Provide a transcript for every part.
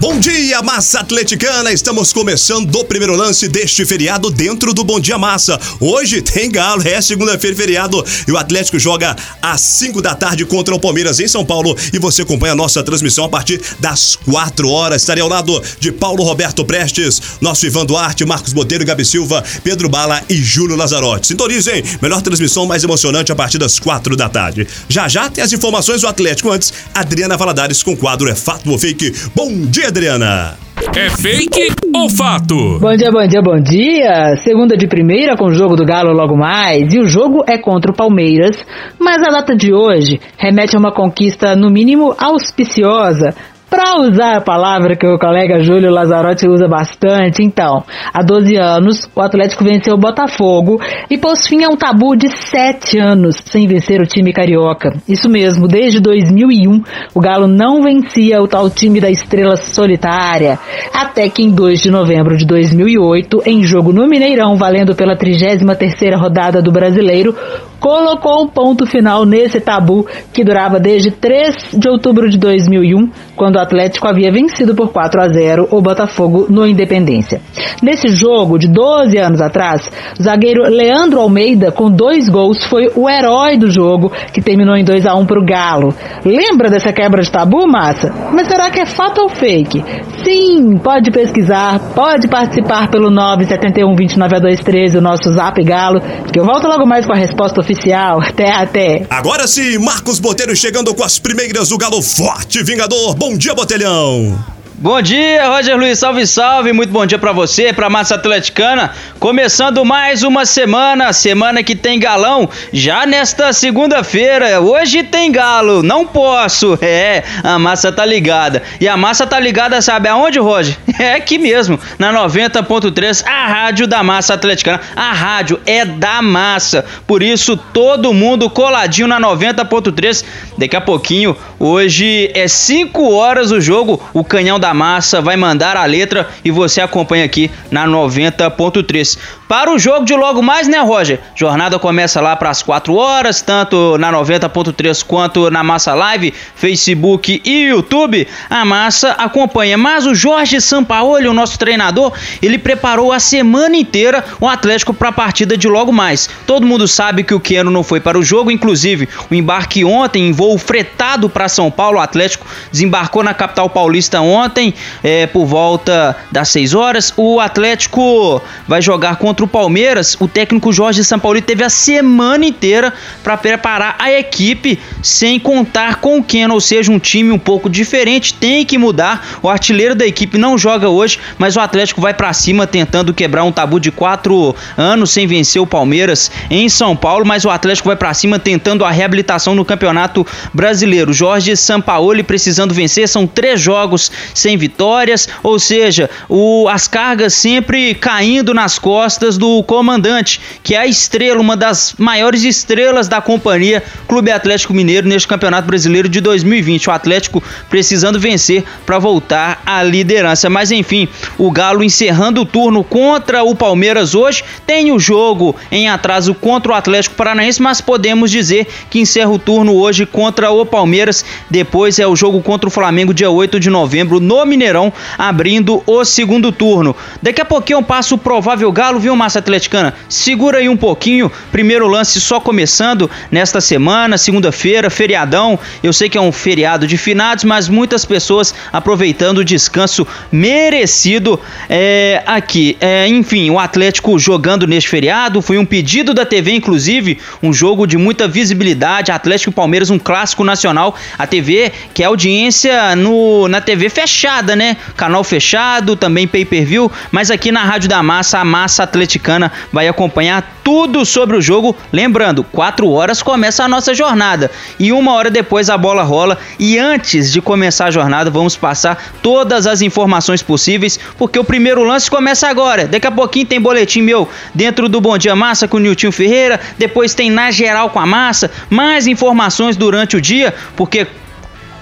Bom dia, massa atleticana! Estamos começando o primeiro lance deste feriado dentro do Bom Dia Massa. Hoje tem galo, é segunda-feira feriado e o Atlético joga às 5 da tarde contra o Palmeiras em São Paulo e você acompanha a nossa transmissão a partir das 4 horas. Estarei ao lado de Paulo Roberto Prestes, nosso Ivan Duarte, Marcos Botelho, Gabi Silva, Pedro Bala e Júlio Lazarotti. Sintonizem, melhor transmissão mais emocionante a partir das 4 da tarde. Já já tem as informações do Atlético antes, Adriana Valadares com o quadro É Fato ou Fake. Bom dia! Adriana? É fake ou fato? Bom dia, bom dia, bom dia. Segunda de primeira com o jogo do Galo logo mais. E o jogo é contra o Palmeiras. Mas a data de hoje remete a uma conquista, no mínimo, auspiciosa para usar a palavra que o colega Júlio Lazarotti usa bastante, então, há 12 anos, o Atlético venceu o Botafogo e pôs fim a um tabu de 7 anos sem vencer o time carioca. Isso mesmo, desde 2001, o Galo não vencia o tal time da estrela solitária, até que em 2 de novembro de 2008, em jogo no Mineirão, valendo pela 33ª rodada do Brasileiro, colocou um ponto final nesse tabu que durava desde 3 de outubro de 2001, quando o Atlético havia vencido por 4 a 0 o Botafogo no Independência. Nesse jogo de 12 anos atrás, o zagueiro Leandro Almeida, com dois gols, foi o herói do jogo, que terminou em 2 a 1 para o Galo. Lembra dessa quebra de tabu, massa? Mas será que é fato ou fake? Sim, pode pesquisar, pode participar pelo 971 29 o nosso Zap Galo, que eu volto logo mais com a resposta oficial. Até, até. Agora sim, Marcos Botelho chegando com as primeiras do Galo Forte Vingador. Bom dia, Botelhão. Bom dia, Roger Luiz, salve, salve, muito bom dia para você, pra massa atleticana, começando mais uma semana, semana que tem galão, já nesta segunda-feira, hoje tem galo, não posso, é, a massa tá ligada, e a massa tá ligada sabe aonde, Roger? É aqui mesmo, na 90.3, a rádio da massa atleticana, a rádio é da massa, por isso todo mundo coladinho na 90.3, daqui a pouquinho, hoje é 5 horas o jogo, o canhão da da Massa vai mandar a letra e você acompanha aqui na 90.3. Para o jogo de logo mais, né, Roger? Jornada começa lá para as 4 horas, tanto na 90.3 quanto na Massa Live, Facebook e YouTube. A Massa acompanha, mas o Jorge Sampaoli, o nosso treinador, ele preparou a semana inteira o Atlético para a partida de logo mais. Todo mundo sabe que o Keno não foi para o jogo, inclusive o embarque ontem em voo fretado para São Paulo, o Atlético desembarcou na capital paulista ontem ontem, é, por volta das 6 horas. O Atlético vai jogar contra o Palmeiras. O técnico Jorge Sampaoli teve a semana inteira para preparar a equipe sem contar com o Ken, ou seja, um time um pouco diferente. Tem que mudar. O artilheiro da equipe não joga hoje, mas o Atlético vai para cima tentando quebrar um tabu de quatro anos sem vencer o Palmeiras em São Paulo. Mas o Atlético vai para cima tentando a reabilitação no Campeonato Brasileiro. Jorge Sampaoli precisando vencer. São três jogos sem sem vitórias, ou seja, o, as cargas sempre caindo nas costas do comandante, que é a estrela, uma das maiores estrelas da companhia Clube Atlético Mineiro neste Campeonato Brasileiro de 2020. O Atlético precisando vencer para voltar à liderança. Mas enfim, o Galo encerrando o turno contra o Palmeiras hoje, tem o jogo em atraso contra o Atlético Paranaense, mas podemos dizer que encerra o turno hoje contra o Palmeiras. Depois é o jogo contra o Flamengo dia 8 de novembro no Mineirão, abrindo o segundo turno. Daqui a pouquinho eu passo o provável Galo, viu, Massa Atleticana? Segura aí um pouquinho, primeiro lance só começando nesta semana, segunda-feira, feriadão. Eu sei que é um feriado de finados, mas muitas pessoas aproveitando o descanso merecido é, aqui. É, enfim, o Atlético jogando neste feriado, foi um pedido da TV, inclusive, um jogo de muita visibilidade. Atlético e Palmeiras, um clássico nacional. A TV, que é audiência no, na TV fechada fechada, né? Canal fechado, também pay-per-view, mas aqui na Rádio da Massa, a Massa Atleticana vai acompanhar tudo sobre o jogo. Lembrando, 4 horas começa a nossa jornada e uma hora depois a bola rola. E antes de começar a jornada, vamos passar todas as informações possíveis, porque o primeiro lance começa agora. Daqui a pouquinho tem boletim meu dentro do Bom Dia Massa com o Nilton Ferreira, depois tem na geral com a Massa, mais informações durante o dia, porque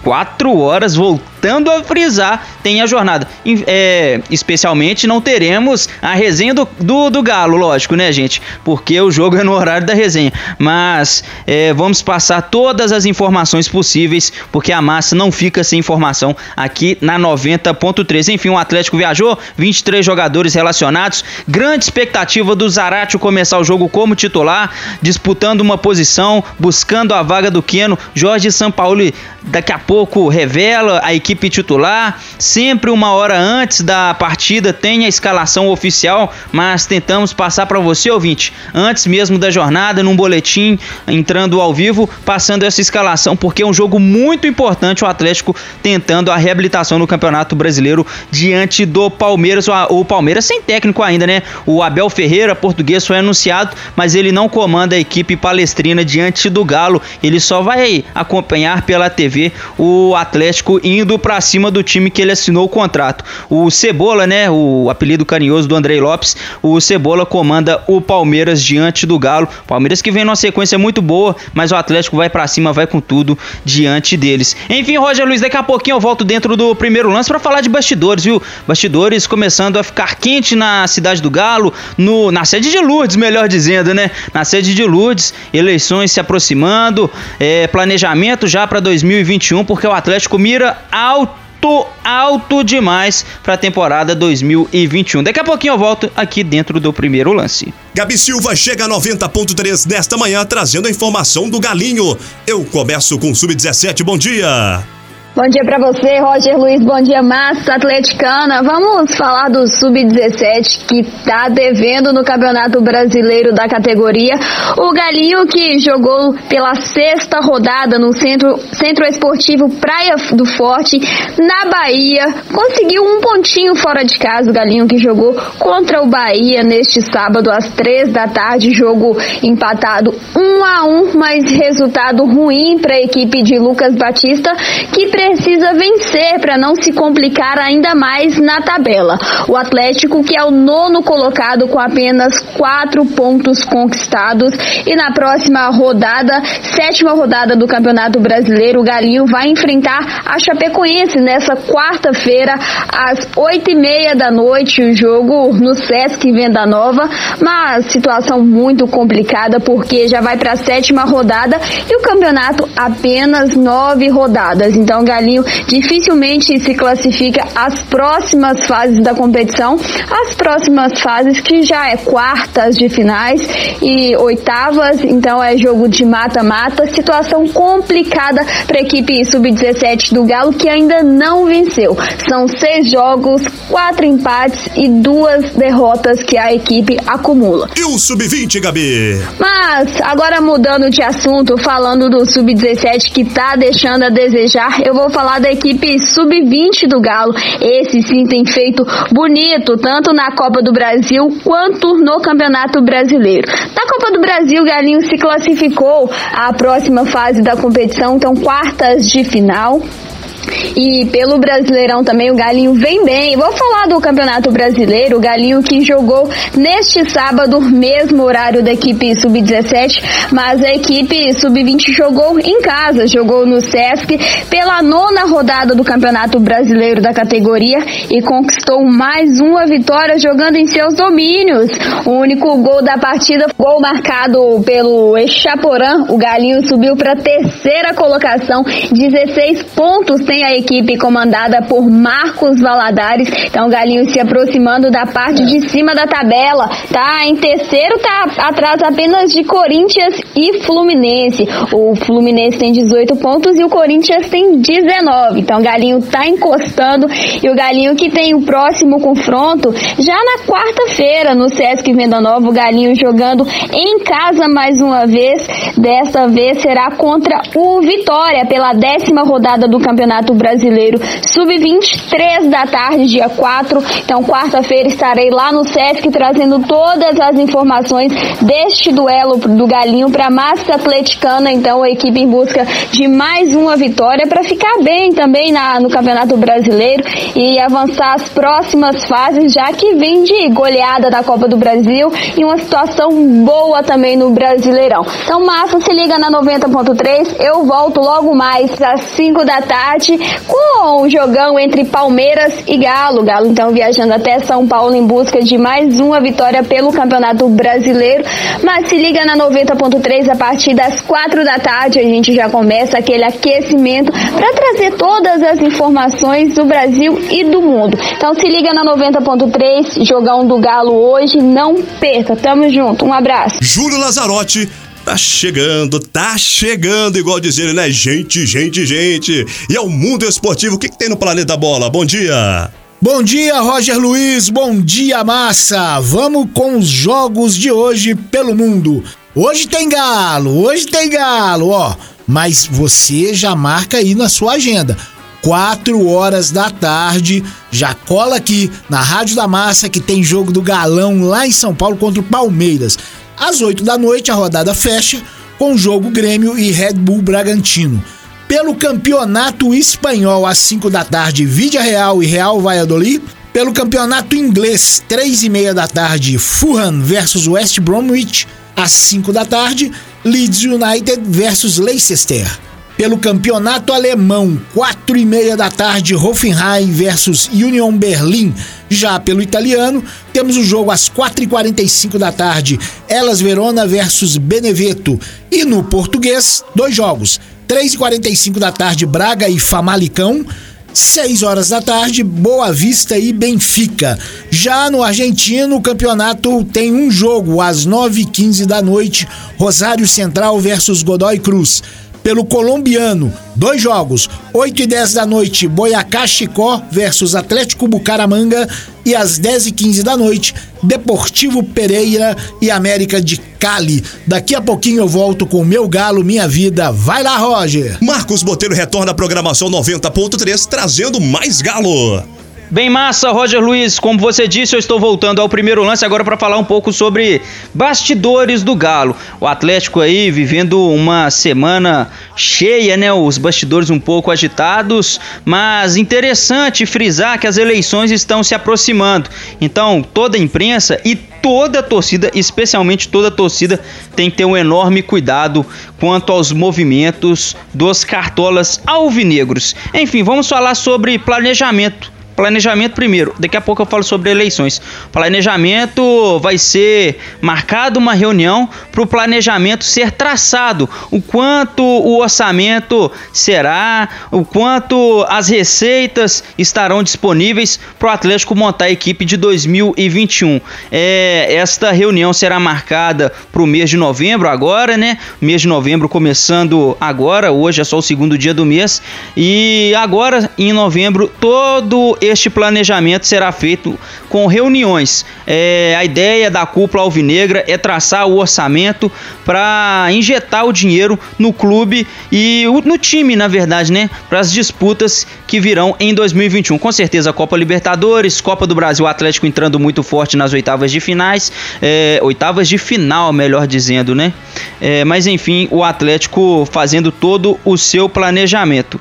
4 horas voltando voltando a frisar, tem a jornada. É, especialmente não teremos a resenha do, do, do, Galo, lógico, né, gente? Porque o jogo é no horário da resenha. Mas é, vamos passar todas as informações possíveis, porque a massa não fica sem informação aqui na 90.3. Enfim, o Atlético viajou, 23 jogadores relacionados. Grande expectativa do Zaratio começar o jogo como titular, disputando uma posição, buscando a vaga do Queno. Jorge Sampaoli daqui a pouco revela a equipe titular. Sempre uma hora antes da partida tem a escalação oficial, mas tentamos passar para você, ouvinte, antes mesmo da jornada, num boletim, entrando ao vivo, passando essa escalação, porque é um jogo muito importante o Atlético tentando a reabilitação no Campeonato Brasileiro diante do Palmeiras. O Palmeiras sem técnico ainda, né? O Abel Ferreira, português, foi anunciado, mas ele não comanda a equipe palestrina diante do Galo. Ele só vai acompanhar pela TV o Atlético indo para cima do time que ele assinou o contrato. O Cebola, né? O apelido carinhoso do Andrei Lopes, o Cebola comanda o Palmeiras diante do Galo. Palmeiras que vem numa sequência muito boa, mas o Atlético vai para cima, vai com tudo diante deles. Enfim, Roger Luiz, daqui a pouquinho eu volto dentro do primeiro lance para falar de bastidores, viu? Bastidores começando a ficar quente na cidade do Galo, no, na sede de Lourdes, melhor dizendo, né? Na sede de Lourdes, eleições se aproximando, é, planejamento já para 2021, porque o Atlético mira alto alto demais para a temporada 2021. Daqui a pouquinho eu volto aqui dentro do primeiro lance. Gabi Silva chega a 90.3 nesta manhã trazendo a informação do Galinho. Eu começo com o Sub-17. Bom dia. Bom dia para você, Roger Luiz. Bom dia, massa atleticana. Vamos falar do Sub-17 que tá devendo no Campeonato Brasileiro da categoria. O Galinho que jogou pela sexta rodada no Centro, Centro Esportivo Praia do Forte, na Bahia. Conseguiu um pontinho fora de casa. O Galinho que jogou contra o Bahia neste sábado às três da tarde. Jogo empatado um a um, mas resultado ruim para a equipe de Lucas Batista que precisa vencer para não se complicar ainda mais na tabela. O Atlético, que é o nono colocado com apenas quatro pontos conquistados, e na próxima rodada, sétima rodada do Campeonato Brasileiro, o Galinho vai enfrentar a Chapecoense nessa quarta-feira, às oito e meia da noite, o jogo no Sesc Venda Nova, mas situação muito complicada porque já vai para a sétima rodada e o campeonato apenas nove rodadas. Então, Galinho dificilmente se classifica às próximas fases da competição, as próximas fases que já é quartas de finais e oitavas, então é jogo de mata-mata, situação complicada para a equipe sub-17 do Galo que ainda não venceu. São seis jogos, quatro empates e duas derrotas que a equipe acumula. E o sub-20, Gabi? Mas agora mudando de assunto, falando do sub-17 que tá deixando a desejar, eu vou vou falar da equipe sub-20 do Galo. Esse sim tem feito bonito, tanto na Copa do Brasil quanto no Campeonato Brasileiro. Na Copa do Brasil, o Galinho se classificou à próxima fase da competição, então quartas de final. E pelo Brasileirão também o Galinho vem bem. Vou falar do Campeonato Brasileiro, o Galinho que jogou neste sábado, mesmo horário da equipe sub-17, mas a equipe sub-20 jogou em casa, jogou no Sesc pela nona rodada do Campeonato Brasileiro da categoria e conquistou mais uma vitória jogando em seus domínios. O único gol da partida, gol marcado pelo Echaporã, o Galinho subiu para terceira colocação, 16 pontos tem a equipe comandada por Marcos Valadares. Então, o Galinho se aproximando da parte de cima da tabela. Tá em terceiro, tá atrás apenas de Corinthians e Fluminense. O Fluminense tem 18 pontos e o Corinthians tem 19. Então, o Galinho tá encostando e o Galinho que tem o próximo confronto já na quarta-feira no Sesc Venda Nova. O Galinho jogando em casa mais uma vez. Desta vez será contra o Vitória pela décima rodada do Campeonato Campeonato Brasileiro Sub-20, 3 da tarde, dia 4. Então, quarta-feira estarei lá no Sesc trazendo todas as informações deste duelo do Galinho para a massa atleticana. Então, a equipe em busca de mais uma vitória para ficar bem também na, no Campeonato Brasileiro e avançar as próximas fases, já que vem de goleada da Copa do Brasil e uma situação boa também no Brasileirão. Então, massa, se liga na 90.3. Eu volto logo mais às 5 da tarde com o jogão entre Palmeiras e Galo. Galo então viajando até São Paulo em busca de mais uma vitória pelo Campeonato Brasileiro. Mas se liga na 90.3 a partir das quatro da tarde a gente já começa aquele aquecimento para trazer todas as informações do Brasil e do mundo. Então se liga na 90.3, jogão do Galo hoje, não perca. Tamo junto. Um abraço. Júlio Lazarotti Tá chegando, tá chegando, igual dizer, né? Gente, gente, gente. E é o mundo esportivo. O que, que tem no Planeta Bola? Bom dia. Bom dia, Roger Luiz. Bom dia, massa. Vamos com os jogos de hoje pelo mundo. Hoje tem galo, hoje tem galo, ó. Mas você já marca aí na sua agenda. 4 horas da tarde, já cola aqui na Rádio da Massa que tem jogo do Galão lá em São Paulo contra o Palmeiras. Às 8 da noite, a rodada fecha com o jogo Grêmio e Red Bull Bragantino. Pelo Campeonato Espanhol, às 5 da tarde, Vídea Real e Real Valladolid. Pelo Campeonato Inglês, 3 e meia da tarde, Fulham versus West Bromwich. Às 5 da tarde, Leeds United versus Leicester. Pelo Campeonato Alemão, 4 e meia da tarde, Hoffenheim versus Union Berlin. Já pelo italiano, temos o jogo às 4h45 da tarde, Elas Verona versus Beneveto. E no português, dois jogos, 3h45 da tarde, Braga e Famalicão. 6 horas da tarde, Boa Vista e Benfica. Já no argentino, o campeonato tem um jogo às 9h15 da noite, Rosário Central versus Godoy Cruz pelo colombiano. Dois jogos, 8 e 10 da noite, Boyacá Chicó versus Atlético Bucaramanga e às 10 e 15 da noite, Deportivo Pereira e América de Cali. Daqui a pouquinho eu volto com meu galo, minha vida. Vai lá, Roger! Marcos Botelho retorna à programação 90.3 trazendo mais galo. Bem massa, Roger Luiz. Como você disse, eu estou voltando ao primeiro lance agora para falar um pouco sobre bastidores do Galo. O Atlético aí vivendo uma semana cheia, né? Os bastidores um pouco agitados, mas interessante frisar que as eleições estão se aproximando. Então, toda a imprensa e toda a torcida, especialmente toda a torcida, tem que ter um enorme cuidado quanto aos movimentos dos cartolas alvinegros. Enfim, vamos falar sobre planejamento Planejamento primeiro, daqui a pouco eu falo sobre eleições. Planejamento vai ser marcado uma reunião para o planejamento ser traçado. O quanto o orçamento será, o quanto as receitas estarão disponíveis para o Atlético montar a equipe de 2021. É, esta reunião será marcada para o mês de novembro, agora, né? Mês de novembro começando agora, hoje é só o segundo dia do mês. E agora, em novembro, todo este planejamento será feito com reuniões. É, a ideia da cúpula alvinegra é traçar o orçamento para injetar o dinheiro no clube e no time, na verdade, né? Para as disputas que virão em 2021. Com certeza, Copa Libertadores, Copa do Brasil, Atlético entrando muito forte nas oitavas de finais, é, oitavas de final, melhor dizendo, né? É, mas enfim, o Atlético fazendo todo o seu planejamento.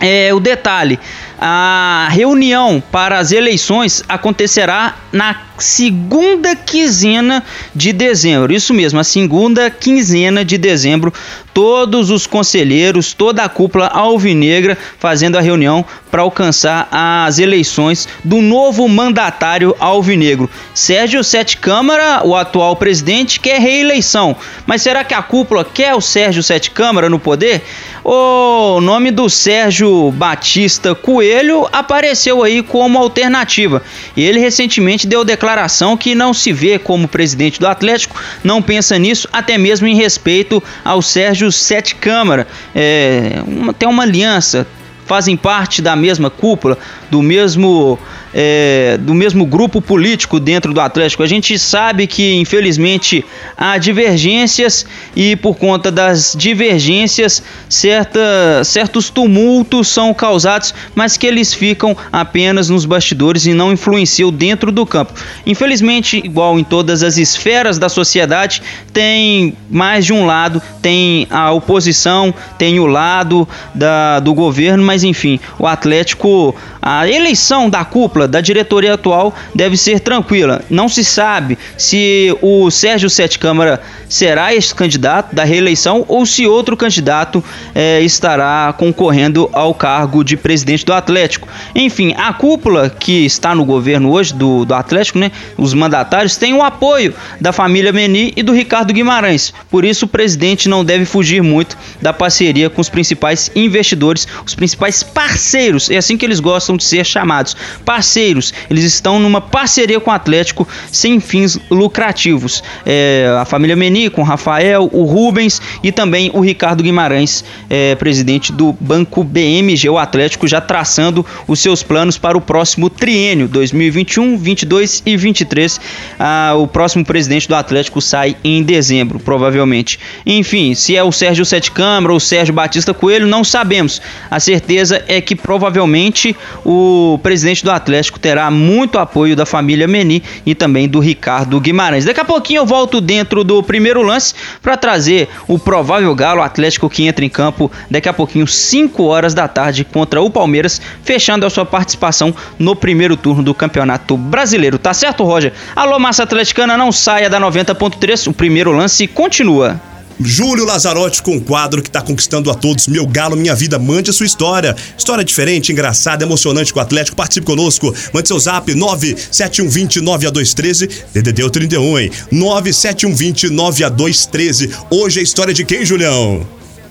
É, o detalhe, a reunião para as eleições acontecerá na segunda quinzena de dezembro. Isso mesmo, a segunda quinzena de dezembro. Todos os conselheiros, toda a cúpula alvinegra fazendo a reunião para alcançar as eleições do novo mandatário alvinegro. Sérgio Sete Câmara, o atual presidente, quer reeleição. Mas será que a cúpula quer o Sérgio Sete Câmara no poder? O nome do Sérgio Batista Coelho apareceu aí como alternativa. E ele recentemente deu declaração que não se vê como presidente do Atlético, não pensa nisso, até mesmo em respeito ao Sérgio Sete Câmara. É, uma, tem uma aliança, fazem parte da mesma cúpula, do mesmo é, do mesmo grupo político dentro do Atlético. A gente sabe que, infelizmente, há divergências e, por conta das divergências, certa, certos tumultos são causados, mas que eles ficam apenas nos bastidores e não influenciam dentro do campo. Infelizmente, igual em todas as esferas da sociedade, tem mais de um lado, tem a oposição, tem o lado da, do governo, mas enfim, o Atlético, a eleição da cúpula da diretoria atual deve ser tranquila. Não se sabe se o Sérgio Sete Câmara será esse candidato da reeleição ou se outro candidato é, estará concorrendo ao cargo de presidente do Atlético. Enfim, a cúpula que está no governo hoje do, do Atlético, né, os mandatários, tem o apoio da família Meni e do Ricardo Guimarães. Por isso, o presidente não deve fugir muito da parceria com os principais investidores, os principais parceiros. É assim que eles gostam de ser chamados. Parceiros. Eles estão numa parceria com o Atlético sem fins lucrativos. É, a família Meni com o Rafael, o Rubens e também o Ricardo Guimarães, é, presidente do Banco BMG, o Atlético, já traçando os seus planos para o próximo triênio 2021, 22 e 23. Ah, o próximo presidente do Atlético sai em dezembro, provavelmente. Enfim, se é o Sérgio Sete Câmara ou o Sérgio Batista Coelho, não sabemos. A certeza é que provavelmente o presidente do Atlético terá muito apoio da família Meni e também do Ricardo Guimarães. Daqui a pouquinho eu volto dentro do primeiro lance para trazer o provável Galo Atlético que entra em campo daqui a pouquinho, 5 horas da tarde, contra o Palmeiras, fechando a sua participação no primeiro turno do Campeonato Brasileiro. Tá certo, Roger? Alô, massa atleticana, não saia da 90.3, o primeiro lance continua. Júlio Lazarotti com um quadro que está conquistando a todos. Meu Galo, Minha Vida, mande a sua história. História diferente, engraçada, emocionante com o Atlético. Participe conosco. Mande seu zap 97120 9A213. DDD 31, hein? 97120 9A213. Hoje é história de quem, Julião?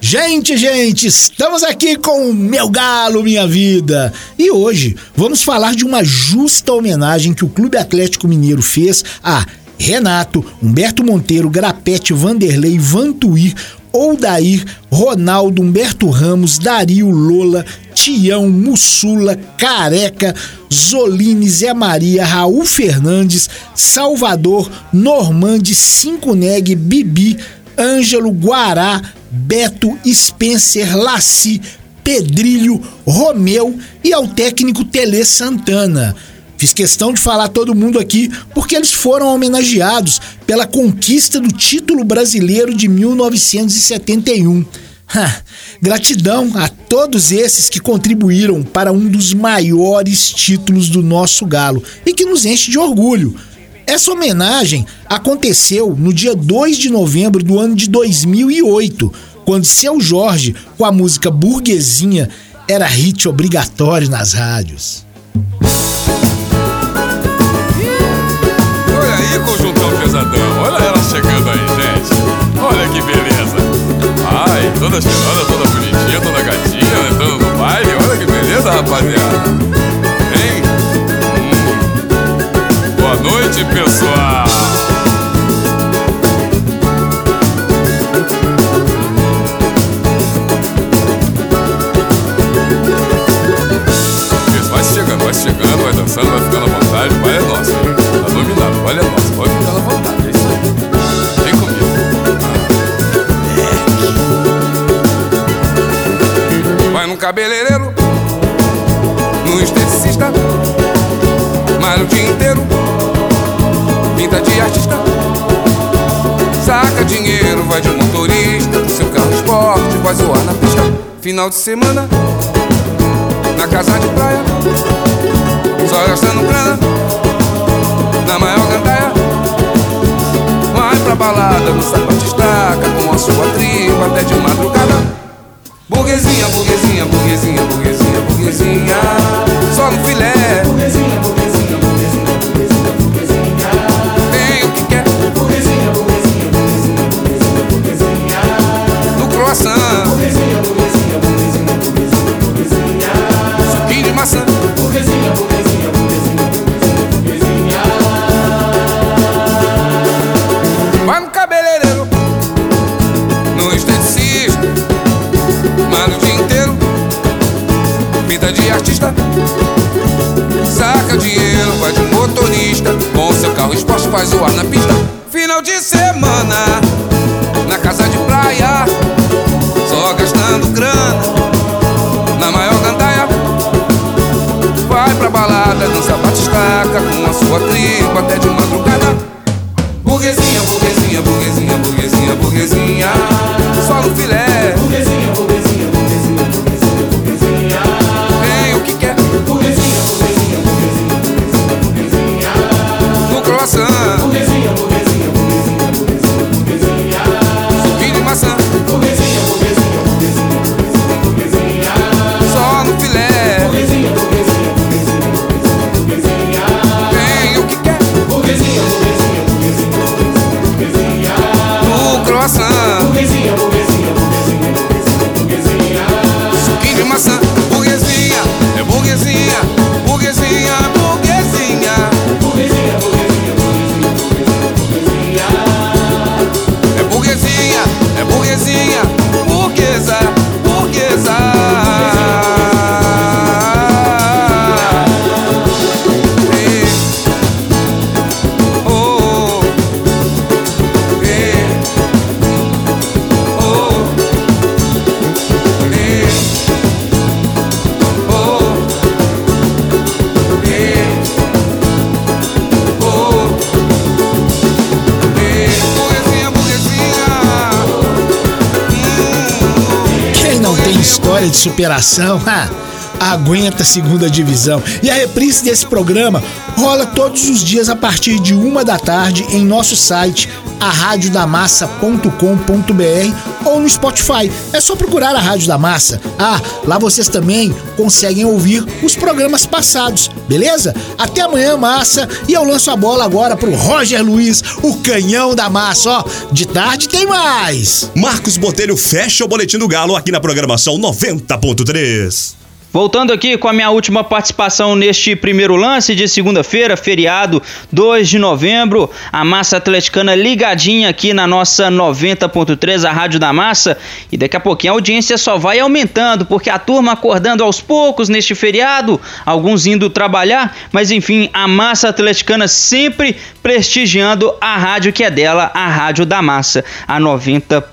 Gente, gente, estamos aqui com o Meu Galo, Minha Vida. E hoje vamos falar de uma justa homenagem que o Clube Atlético Mineiro fez a Renato, Humberto Monteiro, Grapete, Vanderlei, Vantuir, Oldair, Ronaldo, Humberto Ramos, Dario Lola, Tião, Mussula, Careca, Zolini, Zé Maria, Raul Fernandes, Salvador, Normande, Cinco Neg, Bibi, Ângelo, Guará, Beto, Spencer, Laci, Pedrilho, Romeu e ao técnico Tele Santana. Fiz questão de falar todo mundo aqui porque eles foram homenageados pela conquista do título brasileiro de 1971. Gratidão a todos esses que contribuíram para um dos maiores títulos do nosso galo e que nos enche de orgulho. Essa homenagem aconteceu no dia 2 de novembro do ano de 2008, quando seu Jorge, com a música Burguesinha, era hit obrigatório nas rádios. Conjuntão pesadão. Olha ela chegando aí, gente. Olha que beleza. Ai, toda cheirosa, toda bonitinha, toda gatinha, entrando no baile. Olha que beleza, rapaziada. Hein? Hum. Boa noite, pessoal. Final de semana, na casa de praia, só gastando grana, na maior gandaia. Vai pra balada, no sapato estaca, com a sua tribo até de madrugada. Burguesinha, burguesinha, burguesinha, burguesinha, burguesinha, só no filé. Burguesinha, de superação. aguenta a segunda divisão. E a reprise desse programa rola todos os dias a partir de uma da tarde em nosso site, arradiodamassa.com.br ou no Spotify. É só procurar a Rádio da Massa. Ah, lá vocês também conseguem ouvir os programas passados, beleza? Até amanhã, Massa, e eu lanço a bola agora pro Roger Luiz, o canhão da massa, ó. De tarde tem mais. Marcos Botelho fecha o boletim do Galo aqui na programação 90.3. Voltando aqui com a minha última participação neste primeiro lance de segunda-feira, feriado 2 de novembro, a massa atleticana ligadinha aqui na nossa 90.3, a Rádio da Massa, e daqui a pouquinho a audiência só vai aumentando, porque a turma acordando aos poucos neste feriado, alguns indo trabalhar, mas enfim, a massa atleticana sempre prestigiando a rádio que é dela, a Rádio da Massa, a 90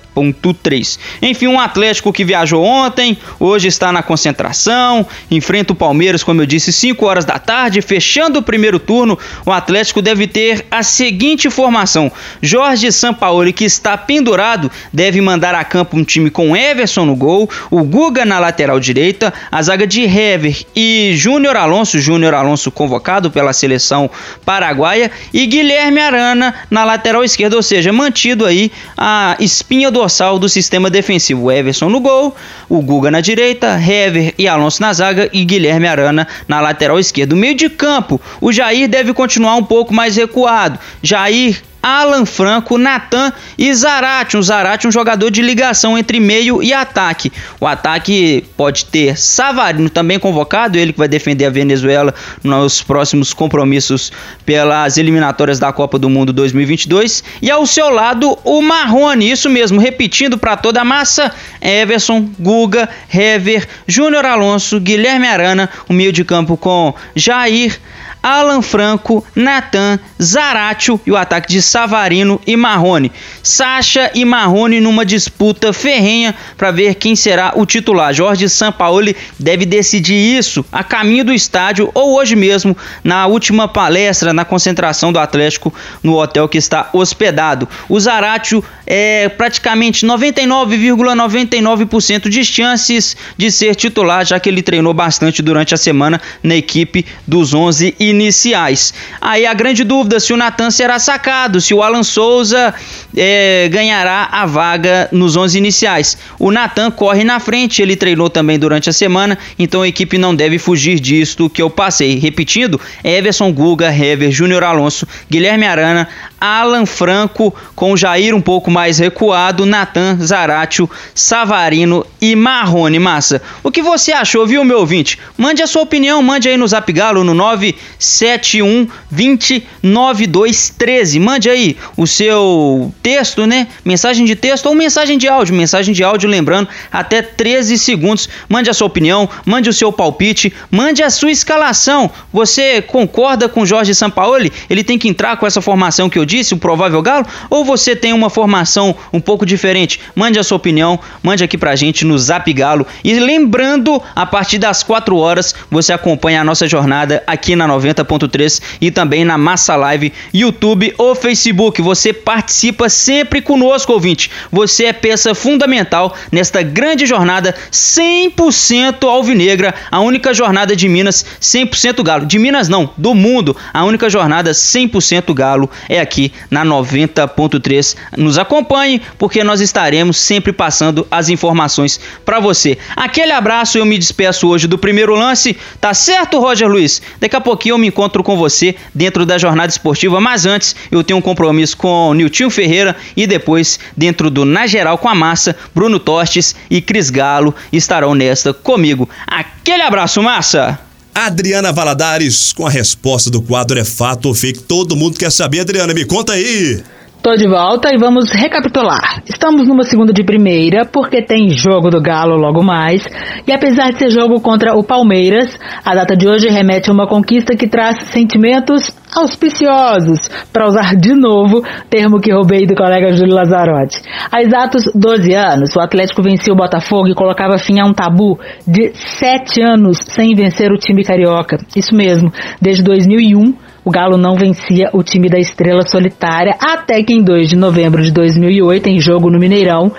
3. Enfim, um Atlético que viajou ontem, hoje está na concentração, enfrenta o Palmeiras, como eu disse, 5 horas da tarde, fechando o primeiro turno. O Atlético deve ter a seguinte formação: Jorge Sampaoli, que está pendurado, deve mandar a campo um time com Everson no gol, o Guga na lateral direita, a zaga de Hever e Júnior Alonso, Júnior Alonso convocado pela seleção paraguaia, e Guilherme Arana na lateral esquerda, ou seja, mantido aí a espinha do dorsal do sistema defensivo. Everson no gol, o Guga na direita, Hever e Alonso na zaga e Guilherme Arana na lateral esquerda. No meio de campo, o Jair deve continuar um pouco mais recuado. Jair Alan Franco, Natan e Zarate. Um Zarate, um jogador de ligação entre meio e ataque. O ataque pode ter Savarino também convocado, ele que vai defender a Venezuela nos próximos compromissos pelas eliminatórias da Copa do Mundo 2022. E ao seu lado, o Marrone, isso mesmo, repetindo para toda a massa: Everson, Guga, Hever, Júnior Alonso, Guilherme Arana, o meio de campo com Jair. Alan Franco, Natan, Zaratio e o ataque de Savarino e Marrone. Sacha e Marrone numa disputa ferrenha para ver quem será o titular. Jorge Sampaoli deve decidir isso a caminho do estádio ou hoje mesmo na última palestra na concentração do Atlético no hotel que está hospedado. O Zaratio é praticamente 99,99% ,99 de chances de ser titular, já que ele treinou bastante durante a semana na equipe dos 11 e iniciais. Aí a grande dúvida se o Natan será sacado, se o Alan Souza é, ganhará a vaga nos 11 iniciais. O Natan corre na frente, ele treinou também durante a semana, então a equipe não deve fugir disto que eu passei. Repetindo, Everson Guga, Hever, Júnior Alonso, Guilherme Arana, Alan Franco, com Jair um pouco mais recuado, Natan, Zaratio, Savarino e Marrone Massa. O que você achou, viu, meu ouvinte? Mande a sua opinião, mande aí no Zap Galo no 971 20 9213. Mande aí o seu texto, né? Mensagem de texto ou mensagem de áudio. Mensagem de áudio, lembrando, até 13 segundos. Mande a sua opinião, mande o seu palpite, mande a sua escalação. Você concorda com Jorge Sampaoli? Ele tem que entrar com essa formação que eu disse, o provável Galo? Ou você tem uma formação um pouco diferente? Mande a sua opinião, mande aqui pra gente no Zap Galo. E lembrando, a partir das 4 horas você acompanha a nossa jornada aqui na 90.3 e também na Massa Live, YouTube ou Facebook. Você participa sempre conosco, ouvinte. Você é peça fundamental nesta grande jornada 100% alvinegra, a única jornada de Minas 100% galo. De Minas não, do mundo, a única jornada 100% galo é aqui aqui na 90.3. Nos acompanhe, porque nós estaremos sempre passando as informações para você. Aquele abraço, eu me despeço hoje do primeiro lance. Tá certo, Roger Luiz? Daqui a pouquinho eu me encontro com você dentro da jornada esportiva, mas antes eu tenho um compromisso com o Nilton Ferreira e depois dentro do Na Geral com a Massa, Bruno Tostes e Cris Galo estarão nesta comigo. Aquele abraço, Massa! Adriana Valadares com a resposta do quadro É Fato ou Fake. Todo mundo quer saber, Adriana, me conta aí. Tô de volta e vamos recapitular. Estamos numa segunda de primeira, porque tem jogo do Galo logo mais. E apesar de ser jogo contra o Palmeiras, a data de hoje remete a uma conquista que traz sentimentos auspiciosos, para usar de novo termo que roubei do colega Júlio Lazzarotti. Há exatos 12 anos, o Atlético venceu o Botafogo e colocava fim a um tabu de 7 anos sem vencer o time carioca. Isso mesmo, desde 2001 o Galo não vencia o time da Estrela Solitária até que em 2 de novembro de 2008, em jogo no Mineirão,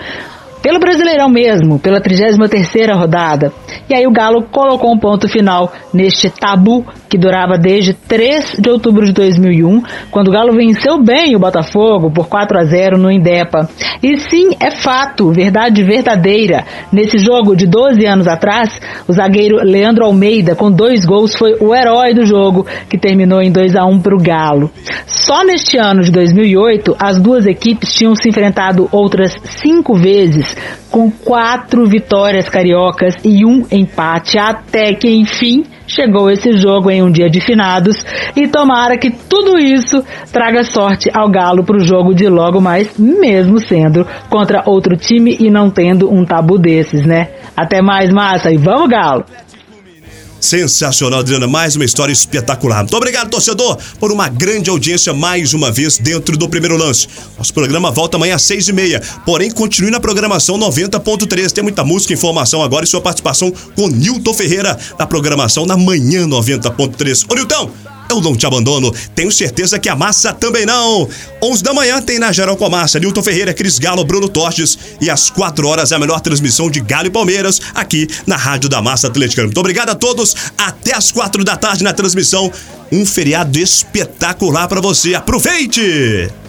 pelo Brasileirão mesmo, pela 33ª rodada. E aí o Galo colocou um ponto final neste tabu que durava desde 3 de outubro de 2001, quando o Galo venceu bem o Botafogo por 4 a 0 no Indepa. E sim, é fato, verdade verdadeira. Nesse jogo de 12 anos atrás, o zagueiro Leandro Almeida, com dois gols, foi o herói do jogo, que terminou em 2 a 1 para o Galo. Só neste ano de 2008, as duas equipes tinham se enfrentado outras cinco vezes, com quatro vitórias cariocas e um empate, até que enfim chegou esse jogo em um dia de finados e tomara que tudo isso traga sorte ao Galo para o jogo de logo mais, mesmo sendo contra outro time e não tendo um tabu desses, né? Até mais, massa, e vamos Galo! Sensacional, Adriana. Mais uma história espetacular. Muito obrigado, torcedor, por uma grande audiência mais uma vez dentro do primeiro lance. Nosso programa volta amanhã às seis e meia. Porém, continue na programação 90.3. Tem muita música, informação agora e sua participação com Nilton Ferreira na programação na manhã 90.3. Ô, Nilton! Eu não te abandono, tenho certeza que a massa também não. 11 da manhã tem na Geral com a Massa, Nilton Ferreira, Cris Galo, Bruno Tortes. E às 4 horas é a melhor transmissão de Galo e Palmeiras aqui na Rádio da Massa Atleticana. Muito obrigado a todos. Até às 4 da tarde na transmissão. Um feriado espetacular para você. Aproveite!